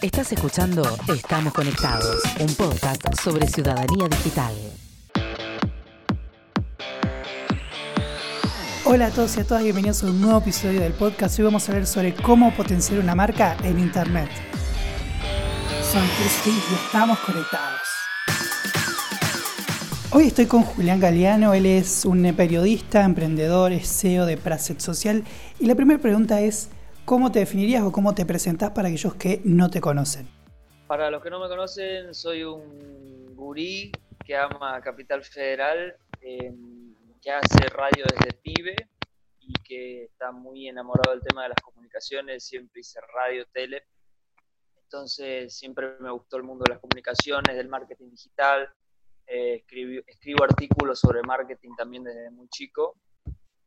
Estás escuchando Estamos Conectados, un podcast sobre ciudadanía digital. Hola a todos y a todas, bienvenidos a un nuevo episodio del podcast. Hoy vamos a hablar sobre cómo potenciar una marca en Internet. Soy Cristi y estamos conectados. Hoy estoy con Julián Galeano, él es un periodista, emprendedor, es CEO de Praset Social y la primera pregunta es, ¿cómo te definirías o cómo te presentás para aquellos que no te conocen? Para los que no me conocen, soy un gurí que ama Capital Federal, eh, que hace radio desde pibe y que está muy enamorado del tema de las comunicaciones, siempre hice radio, tele. Entonces siempre me gustó el mundo de las comunicaciones, del marketing digital, eh, escribo, artículos sobre marketing también desde muy chico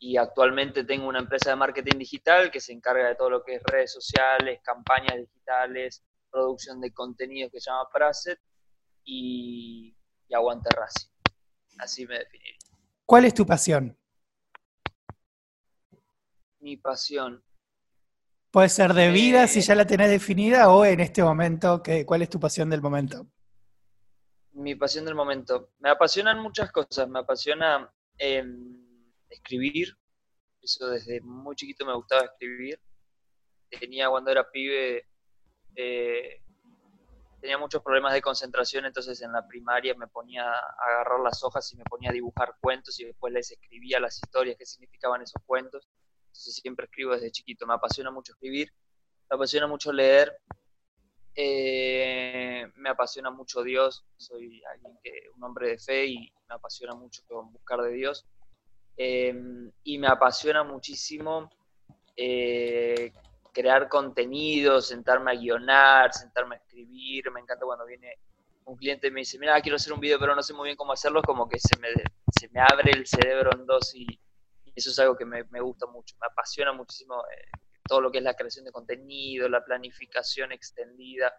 y actualmente tengo una empresa de marketing digital que se encarga de todo lo que es redes sociales, campañas digitales, producción de contenido que se llama Praset y, y Aguante Racing. Así me definiría. ¿Cuál es tu pasión? Mi pasión. Puede ser de vida si eh, ya la tenés definida o en este momento, ¿cuál es tu pasión del momento? mi pasión del momento. Me apasionan muchas cosas. Me apasiona em, escribir. Eso desde muy chiquito me gustaba escribir. Tenía cuando era pibe, eh, tenía muchos problemas de concentración, entonces en la primaria me ponía a agarrar las hojas y me ponía a dibujar cuentos y después les escribía las historias que significaban esos cuentos. Entonces siempre escribo desde chiquito. Me apasiona mucho escribir. Me apasiona mucho leer eh, me apasiona mucho Dios, soy alguien que, un hombre de fe y me apasiona mucho buscar de Dios. Em, y me apasiona muchísimo eh, crear contenido, sentarme a guionar, sentarme a escribir. Me encanta cuando viene un cliente y me dice, mira, quiero hacer un video, pero no sé muy bien cómo hacerlo, como que se me, se me abre el cerebro en dos y, eso es algo que me, me gusta mucho, me apasiona muchísimo eh, todo lo que es la creación de contenido, la planificación extendida.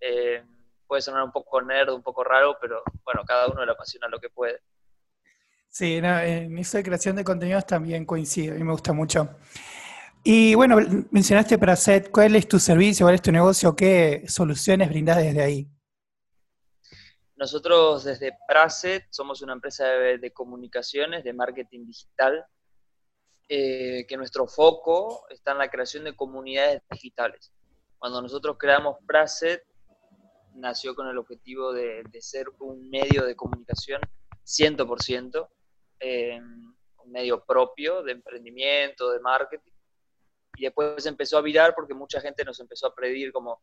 Eh, puede sonar un poco nerd, un poco raro, pero bueno, cada uno le apasiona lo que puede. Sí, en eso de creación de contenidos también coincido, a me gusta mucho. Y bueno, mencionaste Praset, ¿cuál es tu servicio, cuál es tu negocio, qué soluciones brindas desde ahí? Nosotros desde Praset somos una empresa de comunicaciones, de marketing digital, eh, que nuestro foco está en la creación de comunidades digitales. Cuando nosotros creamos Praset, nació con el objetivo de, ser un medio de comunicación 100%, eh, un medio propio de emprendimiento, de marketing. Y después empezó a virar porque mucha gente nos empezó a pedir como,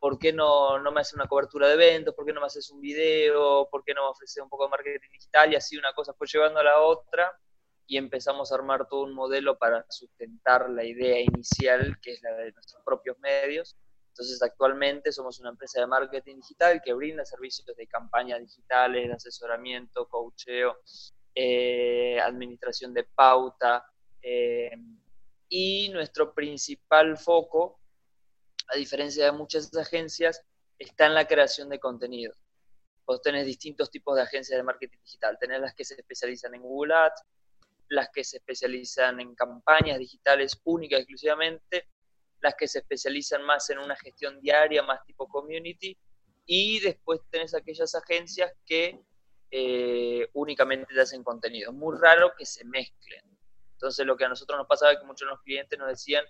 ¿por qué no, no me haces una cobertura de eventos? ¿Por qué no me haces un video? ¿Por qué no me ofreces un poco de marketing digital? Y así una cosa fue llevando a la otra y empezamos a armar todo un modelo para sustentar la idea inicial, que es la de nuestros propios medios. Entonces, actualmente somos una empresa de marketing digital que brinda servicios de campañas digitales, de asesoramiento, coacheo, eh, administración de pauta. Eh, y nuestro principal foco, a diferencia de muchas agencias, está en la creación de contenido. Vos tenés distintos tipos de agencias de marketing digital. Tenés las que se especializan en Google Ads, las que se especializan en campañas digitales únicas exclusivamente, las que se especializan más en una gestión diaria, más tipo community, y después tenés aquellas agencias que eh, únicamente te hacen contenido. Muy raro que se mezclen. Entonces lo que a nosotros nos pasaba es que muchos de los clientes nos decían,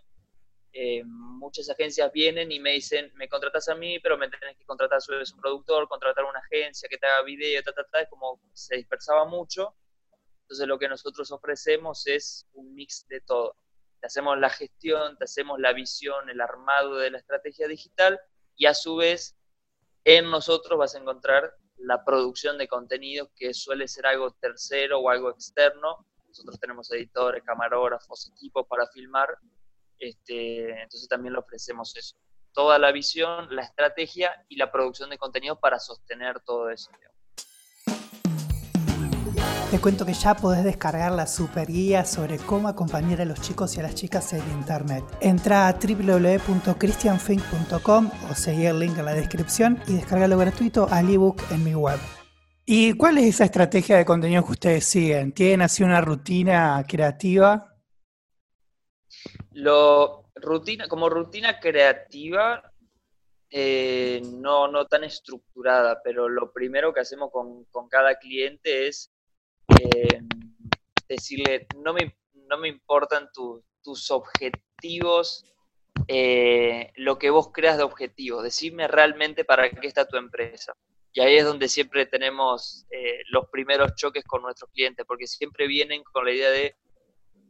eh, muchas agencias vienen y me dicen, me contratas a mí, pero me tenés que contratar a vez un productor, contratar una agencia que te haga video, ta, ta, ta, es como se dispersaba mucho entonces lo que nosotros ofrecemos es un mix de todo. Te hacemos la gestión, te hacemos la visión, el armado de la estrategia digital y a su vez en nosotros vas a encontrar la producción de contenidos que suele ser algo tercero o algo externo. Nosotros tenemos editores, camarógrafos, equipos para filmar. Este, entonces también le ofrecemos eso. Toda la visión, la estrategia y la producción de contenidos para sostener todo eso. Te cuento que ya podés descargar la super guía sobre cómo acompañar a los chicos y a las chicas en internet. Entra a www.christianfink.com o seguí el link en la descripción y descargalo gratuito al ebook en mi web. ¿Y cuál es esa estrategia de contenido que ustedes siguen? ¿Tienen así una rutina creativa? Lo, rutina, como rutina creativa, eh, no, no tan estructurada, pero lo primero que hacemos con, cada cliente es eh, decirle, no me, no me importan tus objetivos, eh, lo que vos creas de objetivo, decime realmente para qué está tu empresa. Y ahí es donde siempre tenemos los primeros choques con nuestros clientes, porque siempre vienen con la idea de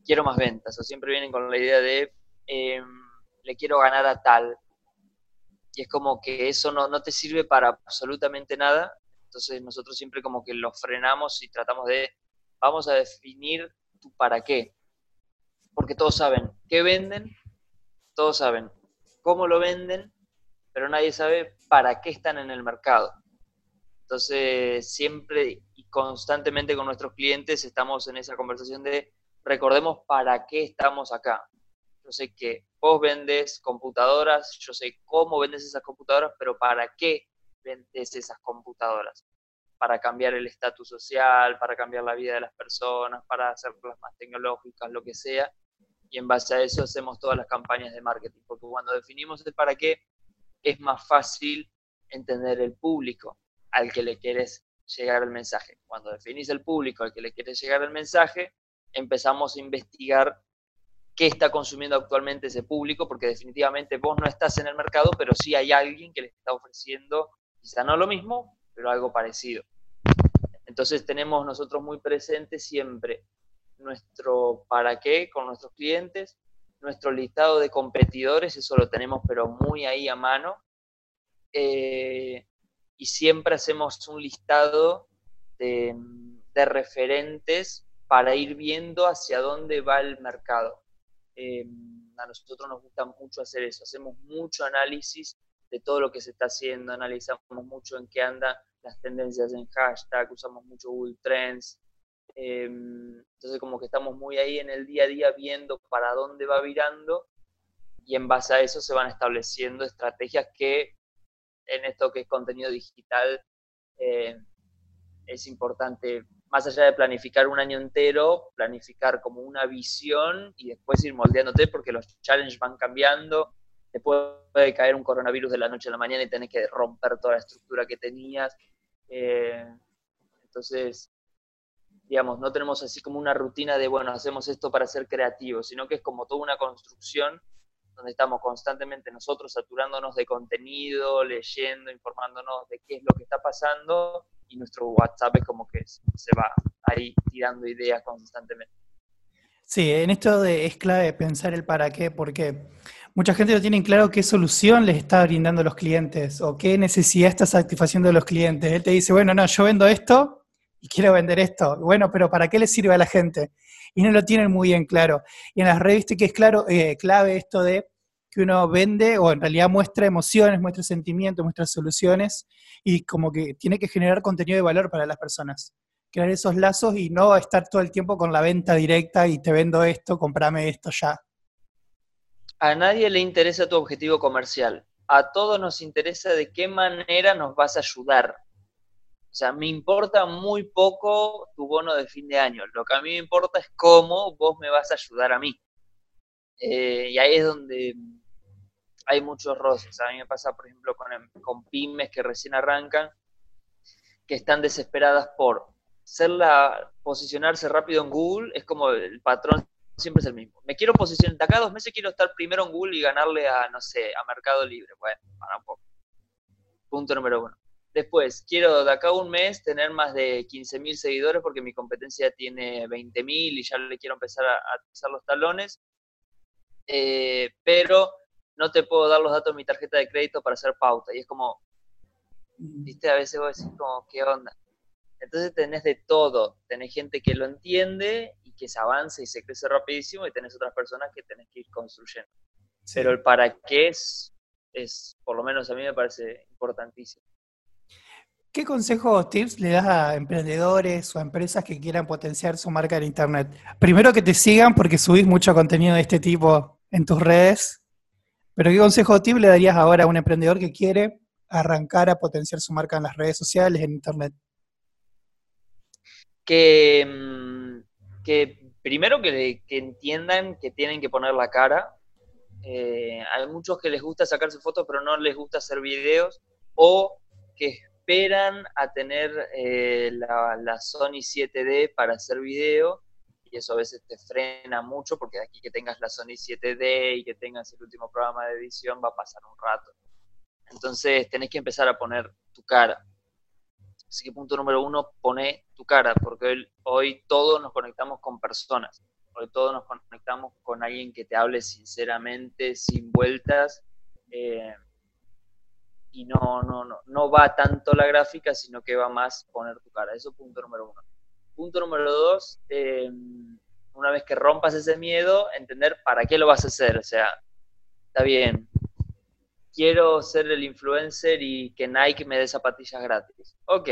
quiero más ventas, o siempre vienen con la idea de le quiero ganar a tal, y es como que eso no, no te sirve para absolutamente nada. Entonces nosotros siempre como que lo frenamos y tratamos de, vamos a definir tu para qué. Porque todos saben qué venden, todos saben cómo lo venden, pero nadie sabe para qué están en el mercado. Entonces siempre y constantemente con nuestros clientes estamos en esa conversación de recordemos para qué estamos acá yo sé que vos vendes computadoras, yo sé cómo vendes esas computadoras, pero ¿para qué esas computadoras? Para cambiar el estatus social, para cambiar la vida de las personas, para hacerlas más tecnológicas, lo que sea. Y en base a eso hacemos todas las campañas de marketing, porque cuando definimos el para qué, es más fácil entender el público al que le quieres llegar el mensaje. Cuando definís el público al que le quieres llegar el mensaje, empezamos a investigar qué está consumiendo actualmente ese público, porque definitivamente vos no estás en el mercado, pero sí hay alguien que le está ofreciendo, quizá no lo mismo, pero algo parecido. Entonces tenemos nosotros muy presente siempre nuestro para qué con nuestros clientes, nuestro listado de competidores, eso lo tenemos pero muy ahí a mano, eh, y siempre hacemos un listado de, referentes para ir viendo hacia dónde va el mercado. Eh, a nosotros nos gusta mucho hacer eso, hacemos mucho análisis de todo lo que se está haciendo, analizamos mucho en qué andan las tendencias en hashtag, usamos mucho Google Trends, eh, entonces como que estamos muy ahí en el día a día viendo para dónde va virando y en base a eso se van estableciendo estrategias que en esto que es contenido digital eh, es importante más allá de planificar un año entero, planificar como una visión y después ir moldeándote porque los challenges van cambiando. Te puede caer un coronavirus de la noche a la mañana y tenés que romper toda la estructura que tenías. Eh, entonces, digamos, no tenemos así como una rutina de, bueno, hacemos esto para ser creativos, sino que es como toda una construcción donde estamos constantemente nosotros saturándonos de contenido, leyendo, informándonos de qué es lo que está pasando y nuestro WhatsApp es como que se va ahí tirando ideas constantemente. Sí, en esto de, es clave pensar el para qué, porque mucha gente no tiene claro qué solución les está brindando los clientes o qué necesidad está satisfaciendo de los clientes. Él te dice, bueno, no, yo vendo esto y quiero vender esto. Bueno, pero ¿para qué le sirve a la gente? Y no lo tienen muy bien claro. Y en las revistas que es claro, eh, clave esto de que uno vende o en realidad muestra emociones, muestra sentimientos, muestra soluciones y como que tiene que generar contenido de valor para las personas. Crear esos lazos y no estar todo el tiempo con la venta directa y te vendo esto, comprame esto ya. A nadie le interesa tu objetivo comercial. A todos nos interesa de qué manera nos vas a ayudar. O sea, me importa muy poco tu bono de fin de año. Lo que a mí me importa es cómo vos me vas a ayudar a mí. Eh, y ahí es donde hay muchos roces. A mí me pasa, por ejemplo, con, em, con pymes que recién arrancan, que están desesperadas por ser la, posicionarse rápido en Google, es como el patrón siempre es el mismo. Me quiero posicionar, de acá a dos meses quiero estar primero en Google y ganarle a, no sé, a Mercado Libre. Bueno, para un poco. Punto número uno. Después, quiero de acá a un mes tener más de 15.000 seguidores porque mi competencia tiene 20.000 y ya le quiero empezar a, a pisar los talones. Eh, pero no te puedo dar los datos de mi tarjeta de crédito para hacer pauta. Y es como, viste, a veces vos decís como, ¿qué onda? Entonces tenés de todo, tenés gente que lo entiende que se avanza y se crece rapidísimo y tenés otras personas que tenés que ir construyendo. Pero el para qué es, es, por lo menos a mí me parece importantísimo. ¿Qué consejos, tips le das a emprendedores o a empresas que quieran potenciar su marca en Internet? Primero que te sigan porque subís mucho contenido de este tipo en tus redes pero ¿qué consejo tip le darías ahora a un emprendedor que quiere arrancar a potenciar su marca en las redes sociales, en Internet? Que, mm, que primero que, entiendan que tienen que poner la cara, Eh, hay muchos que les gusta sacarse fotos, pero no les gusta hacer videos, o que esperan a tener eh, la, Sony 7D para hacer video, y eso a veces te frena mucho, porque aquí que tengas la Sony 7D y que tengas el último programa de edición va a pasar un rato. Entonces tenés que empezar a poner tu cara. Así que punto número uno, pone tu cara, porque hoy, hoy todos nos conectamos con personas. Hoy todos nos conectamos con alguien que te hable sinceramente, sin vueltas. Eh, y no, no, no, no va tanto la gráfica, sino que va más poner tu cara. Eso punto número uno. Punto número dos, eh, una vez que rompas ese miedo, entender para qué lo vas a hacer. O sea, está bien, quiero ser el influencer y que Nike me dé zapatillas gratis. Ok,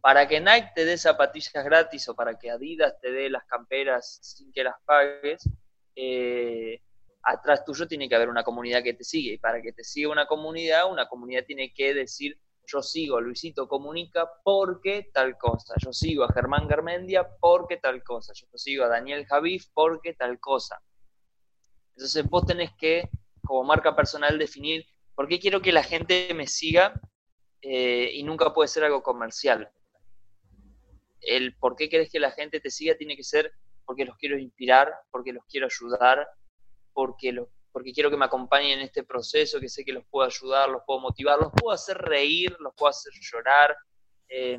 para que Nike te dé zapatillas gratis o para que Adidas te dé las camperas sin que las pagues, eh, atrás tuyo tiene que haber una comunidad que te sigue. Y para que te siga una comunidad, una comunidad tiene que decir, yo sigo a Luisito Comunica porque tal cosa. Yo sigo a Germán Garmendia porque tal cosa. Yo sigo a Daniel Javif porque tal cosa. Entonces vos tenés que, como marca personal, definir por qué quiero que la gente me siga eh, y nunca puede ser algo comercial. El por qué querés que la gente te siga tiene que ser porque los quiero inspirar, porque los quiero ayudar, porque, porque quiero que me acompañen en este proceso, que sé que los puedo ayudar, los puedo motivar, los puedo hacer reír, los puedo hacer llorar. Eh,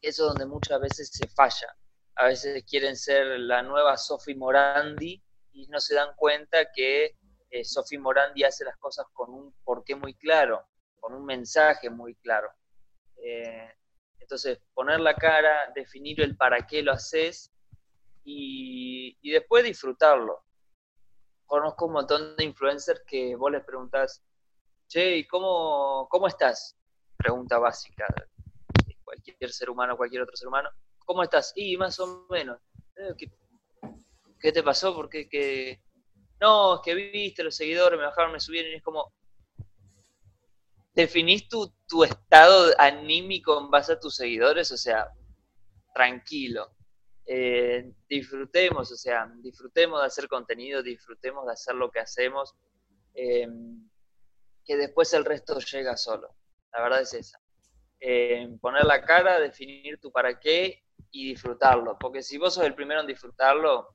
eso es donde muchas veces se falla. A veces quieren ser la nueva Sophie Morandi y no se dan cuenta que eh, Sophie Morandi hace las cosas con un porqué muy claro, con un mensaje muy claro. Eh, entonces, poner la cara, definir el para qué lo haces y, después disfrutarlo conozco un montón de influencers que vos les preguntás, che, ¿y cómo, cómo estás? Pregunta básica de cualquier ser humano, cualquier otro ser humano. ¿Cómo estás? Y más o menos. Eh, ¿Qué, te pasó? Porque que... No, es que viste, los seguidores me bajaron, me subieron y es como... ¿Definís tu, tu estado anímico en base a tus seguidores? O sea, tranquilo eh, disfrutemos, o sea, disfrutemos de hacer contenido, disfrutemos de hacer lo que hacemos, eh, que después el resto llega solo. La verdad es esa. Eh, poner la cara, definir tu para qué y disfrutarlo, porque si vos sos el primero en disfrutarlo,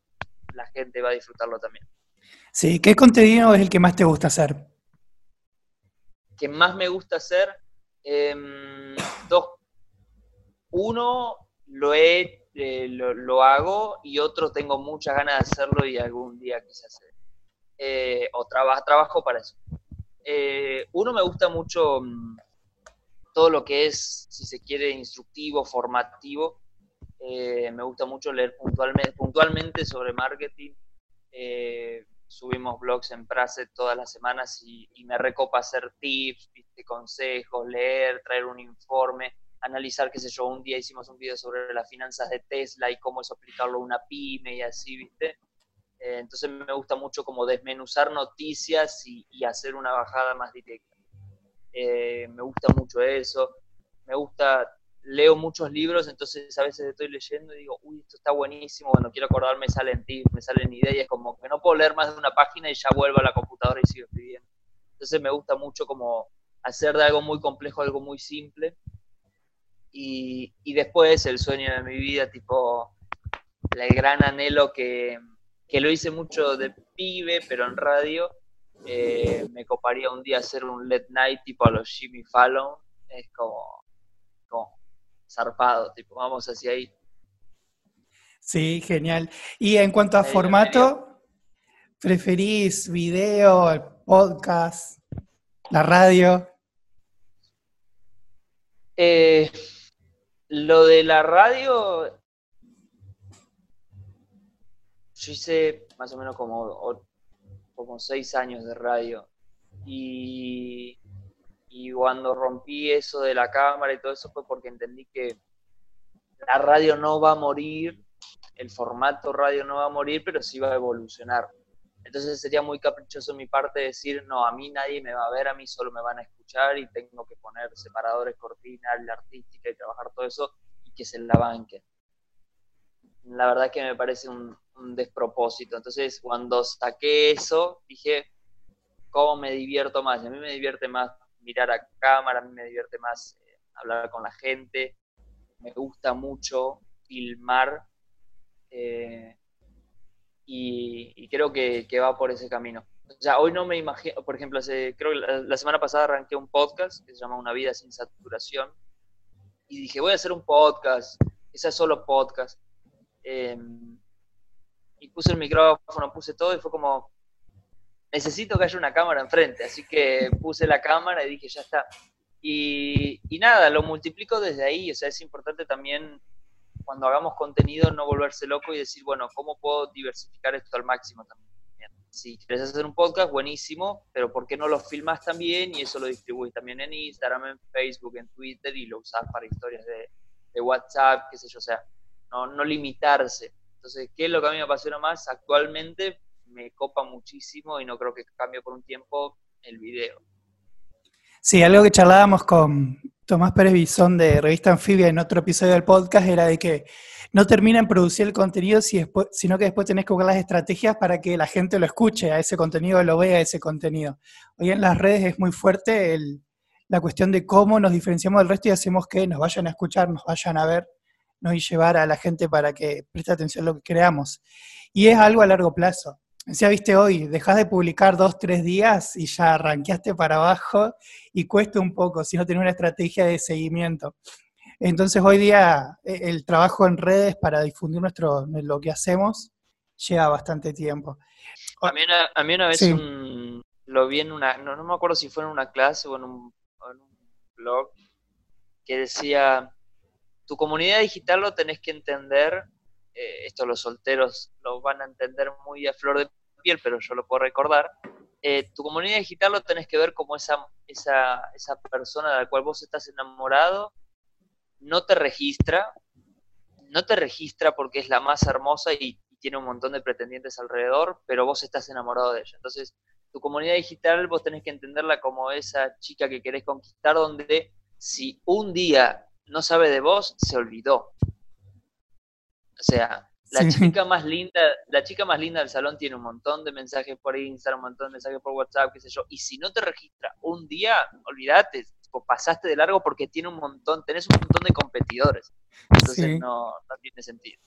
la gente va a disfrutarlo también. Sí, ¿qué contenido es el que más te gusta hacer? Que más me gusta hacer, em, dos. Uno, lo he eh, lo, hago y otro tengo muchas ganas de hacerlo y algún día quizás eh, o trabajo para eso. Eh, uno me gusta mucho mm, todo lo que es, si se quiere, instructivo, formativo. me gusta mucho leer puntualmente sobre marketing. Subimos blogs en Prase todas las semanas y, me recopa hacer tips, consejos, leer, traer un informe analizar, qué sé yo, un día hicimos un video sobre las finanzas de Tesla y cómo eso aplicarlo a una pyme y así, ¿viste? Eh, entonces me gusta mucho como desmenuzar noticias y, hacer una bajada más directa. Eh, me gusta mucho eso. Me gusta, leo muchos libros, entonces a veces estoy leyendo y digo, uy, esto está buenísimo, cuando quiero acordarme me salen tips, me salen ideas, como que no puedo leer más de una página y ya vuelvo a la computadora y sigo escribiendo. Entonces me gusta mucho como hacer de algo muy complejo algo muy simple y, después el sueño de mi vida, tipo el gran anhelo que, lo hice mucho de pibe, pero en radio, eh, me coparía un día hacer un late night tipo a los Jimmy Fallon, es como, como zarpado, tipo, vamos hacia ahí. Sí, genial. Y en cuanto a formato, ¿preferís video, podcast, la radio? Eh, lo de la radio, yo hice más o menos como, como seis años de radio. Y, y cuando rompí eso de la cámara y todo eso fue porque entendí que la radio no va a morir, el formato radio no va a morir, pero sí va a evolucionar. Entonces sería muy caprichoso mi parte decir, no, a mí nadie me va a ver, a mí solo me van a escuchar y tengo que poner separadores, cortinas, la artística y trabajar todo eso y que se la banquen. La verdad que me parece un, un despropósito. Entonces, cuando saqué eso, dije, ¿cómo me divierto más? A mí me divierte más mirar a cámara, a mí me divierte más eh, hablar con la gente, me gusta mucho filmar eh, y, creo que, va por ese camino. O sea, hoy no me imagino, por ejemplo, hace, creo que la, semana pasada arranqué un podcast que se llama Una vida sin saturación y dije, voy a hacer un podcast, ese es solo podcast. Em, y puse el micrófono, puse todo y fue como, necesito que haya una cámara enfrente, así que puse la cámara y dije, ya está. Y, y, nada, lo multiplico desde ahí, o sea, es importante también cuando hagamos contenido no volverse loco y decir, bueno, ¿cómo puedo diversificar esto al máximo también? Si quieres hacer un podcast, buenísimo, pero ¿por qué no lo filmas también y eso lo distribuís también en Instagram, en Facebook, en Twitter y lo usás para historias de, de WhatsApp, qué sé yo, o sea, no, no limitarse. Entonces, ¿qué es lo que a mí me apasiona más? Actualmente me copa muchísimo y no creo que cambie por un tiempo el video. Sí, algo que charlábamos con Tomás Pérez Bisón de Revista Anfibia en otro episodio del podcast era de que no termina en producir el contenido sino que después tenés que buscar las estrategias para que la gente lo escuche a ese contenido, lo vea ese contenido. Hoy en las redes es muy fuerte la cuestión de cómo nos diferenciamos del resto y hacemos que nos vayan a escuchar, nos vayan a ver, ¿no? y llevar a la gente para que preste atención a lo que creamos. Y es algo a largo plazo. Decía, viste, hoy dejas de publicar dos, tres días y ya arranqueaste para abajo y cuesta un poco si no tienes una estrategia de seguimiento. Entonces hoy día e, el trabajo en redes para difundir nuestro, lo que hacemos lleva bastante tiempo. A mí una, a mí una vez lo vi en una, no, me acuerdo si fue en una clase o en un, en un blog, que decía, tu comunidad digital lo tenés que entender eh, esto los solteros lo van a entender muy a flor de piel, pero yo lo puedo recordar, eh, tu comunidad digital lo tenés que ver como esa, esa, esa persona de la cual vos estás enamorado, no te registra, no te registra porque es la más hermosa y, tiene un montón de pretendientes alrededor, pero vos estás enamorado de ella. Entonces, tu comunidad digital vos tenés que entenderla como esa chica que querés conquistar, donde si un día no sabe de vos, se olvidó. O sea, la chica más linda, la chica más linda del salón tiene un montón de mensajes por Instagram, un montón de mensajes por WhatsApp, qué sé yo. Y si no te registra un día, olvídate, pasaste de largo porque tiene un montón, tenés un montón de competidores. Entonces no, tiene sentido.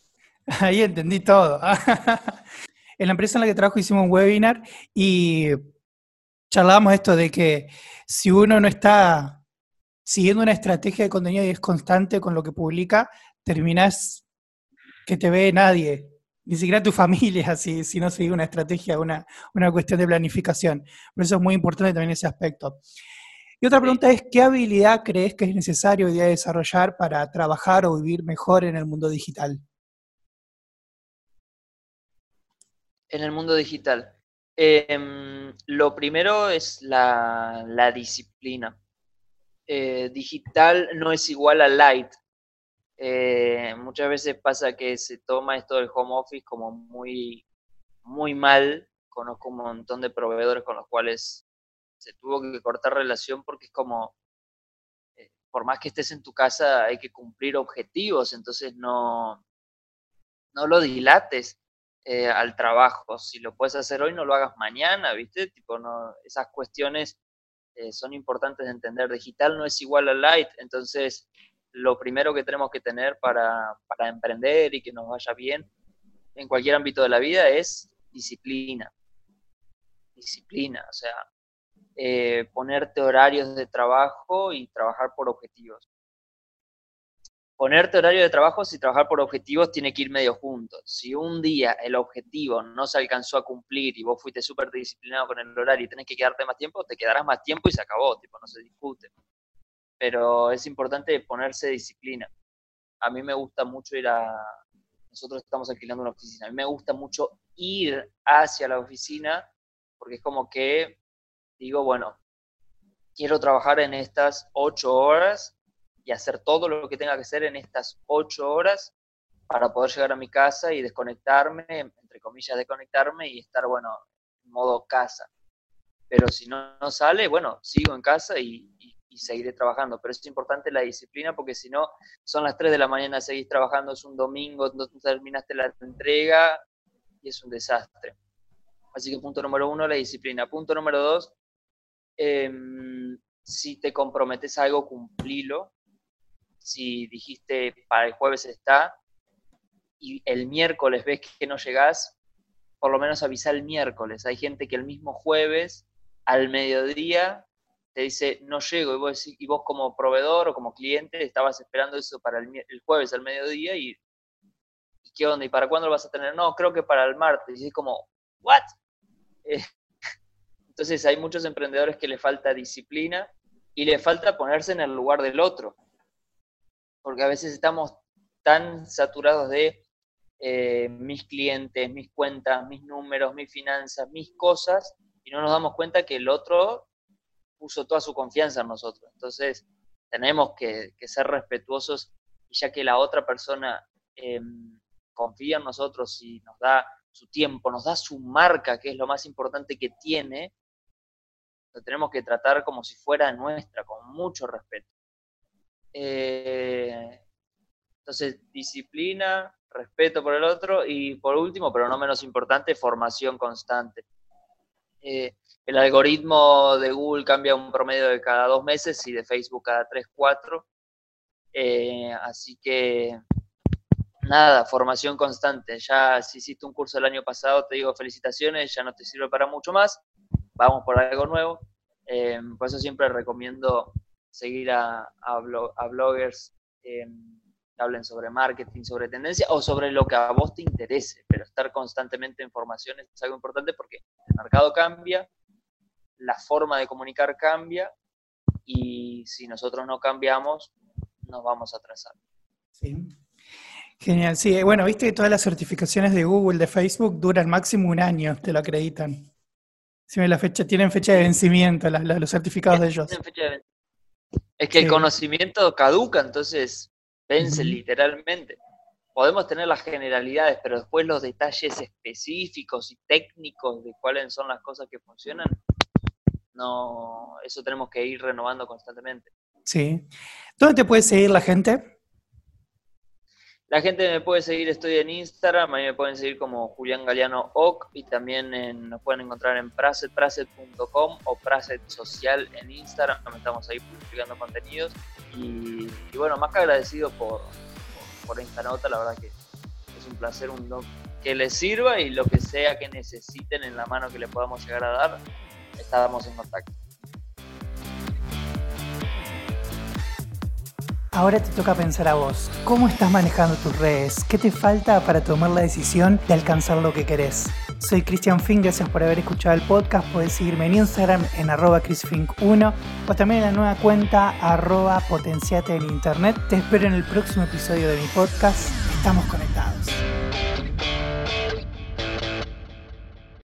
Ahí entendí todo. en la empresa en la que trabajo hicimos un webinar y charlábamos esto de que si uno no está siguiendo una estrategia de contenido y es constante con lo que publica, terminás que te ve nadie, ni siquiera tu familia, si, si no sigue una estrategia, una, una cuestión de planificación. Por eso es muy importante también ese aspecto. Y otra pregunta es, ¿qué habilidad crees que es necesario hoy día desarrollar para trabajar o vivir mejor en el mundo digital? En el mundo digital. Em, lo primero es la, disciplina. Eh, digital no es igual a light. Eh, muchas veces pasa que se toma esto del home office como muy, muy mal. Conozco un montón de proveedores con los cuales se tuvo que cortar relación porque es como, eh, por más que estés en tu casa, hay que cumplir objetivos, entonces no, no lo dilates eh, al trabajo. Si lo puedes hacer hoy, no lo hagas mañana, ¿viste? Tipo, no, esas cuestiones son importantes de entender. Digital no es igual a light, entonces lo primero que tenemos que tener para, emprender y que nos vaya bien en cualquier ámbito de la vida es disciplina. Disciplina, o sea, eh, ponerte horarios de trabajo y trabajar por objetivos. Ponerte horario de trabajo y trabajar por objetivos tiene que ir medio juntos. Si un día el objetivo no se alcanzó a cumplir y vos fuiste súper disciplinado con el horario y tenés que quedarte más tiempo, te quedarás más tiempo y se acabó, tipo, no se discute pero es importante ponerse disciplina. A mí me gusta mucho ir a... Nosotros estamos alquilando una oficina. A mí me gusta mucho ir hacia la oficina porque es como que digo, bueno, quiero trabajar en estas ocho horas y hacer todo lo que tenga que hacer en estas ocho horas para poder llegar a mi casa y desconectarme, entre comillas, desconectarme y estar, bueno, en modo casa. Pero si no, no sale, bueno, sigo en casa y, y seguiré trabajando. Pero es importante la disciplina porque si no, son las 3 de la mañana, seguís trabajando, es un domingo, no terminaste la entrega y es un desastre. Así que punto número uno, la disciplina. Punto número dos, em, si te comprometes a algo, cumplilo. Si dijiste para el jueves está y el miércoles ves que no llegás, por lo menos avisa el miércoles. Hay gente que el mismo jueves, al mediodía, te dice no llego y vos, y vos como proveedor o como cliente estabas esperando eso para el, jueves al mediodía y, qué onda? ¿Y para cuándo lo vas a tener? No, creo que para el martes. Y es como, ¿what? Eh, entonces hay muchos emprendedores que le falta disciplina y le falta ponerse en el lugar del otro. Porque a veces estamos tan saturados de eh, mis clientes, mis cuentas, mis números, mis finanzas, mis cosas, y no nos damos cuenta que el otro puso toda su confianza en nosotros. Entonces, tenemos que, ser respetuosos y ya que la otra persona em, confía en nosotros y nos da su tiempo, nos da su marca, que es lo más importante que tiene, lo tenemos que tratar como si fuera nuestra, con mucho respeto. Eh, entonces, disciplina, respeto por el otro y por último, pero no menos importante, formación constante. Eh, el algoritmo de Google cambia un promedio de cada dos meses y de Facebook cada tres, cuatro. Eh, así que nada, formación constante. Ya si hiciste un curso el año pasado, te digo felicitaciones, ya no te sirve para mucho más. Vamos por algo nuevo. Eh, por eso siempre recomiendo seguir a, a, bloggers que hablen sobre marketing, sobre tendencia o sobre lo que a vos te interese, pero estar constantemente en formación es algo importante porque el mercado cambia, la forma de comunicar cambia y si nosotros no cambiamos, nos vamos a atrasar. Sí. Genial, sí, bueno, viste que todas las certificaciones de Google, de Facebook, duran máximo un año, te lo acreditan. Si la fecha, tienen fecha de vencimiento los certificados de ellos. Es que el conocimiento caduca, entonces vence literalmente. Podemos tener las generalidades, pero después los detalles específicos y técnicos de cuáles son las cosas que funcionan, no, eso tenemos que ir renovando constantemente. Sí. ¿Dónde te puede seguir la gente? La gente me puede seguir, estoy en Instagram, ahí me pueden seguir como Julián Galeano Oc y también nos pueden encontrar en praset.com o Praset Social en Instagram, estamos ahí publicando contenidos y, bueno, más que agradecido por, por, esta nota, la verdad que es un placer un, que les sirva y lo que sea que necesiten en la mano que le podamos llegar a dar, estábamos en contacto. Ahora te toca pensar a vos, ¿cómo estás manejando tus redes? ¿Qué te falta para tomar la decisión de alcanzar lo que querés? Soy Cristian Fink, gracias por haber escuchado el podcast. Puedes seguirme en Instagram en arroba chrisfink1 o también en la nueva cuenta arroba potenciate en internet. Te espero en el próximo episodio de mi podcast. Estamos conectados.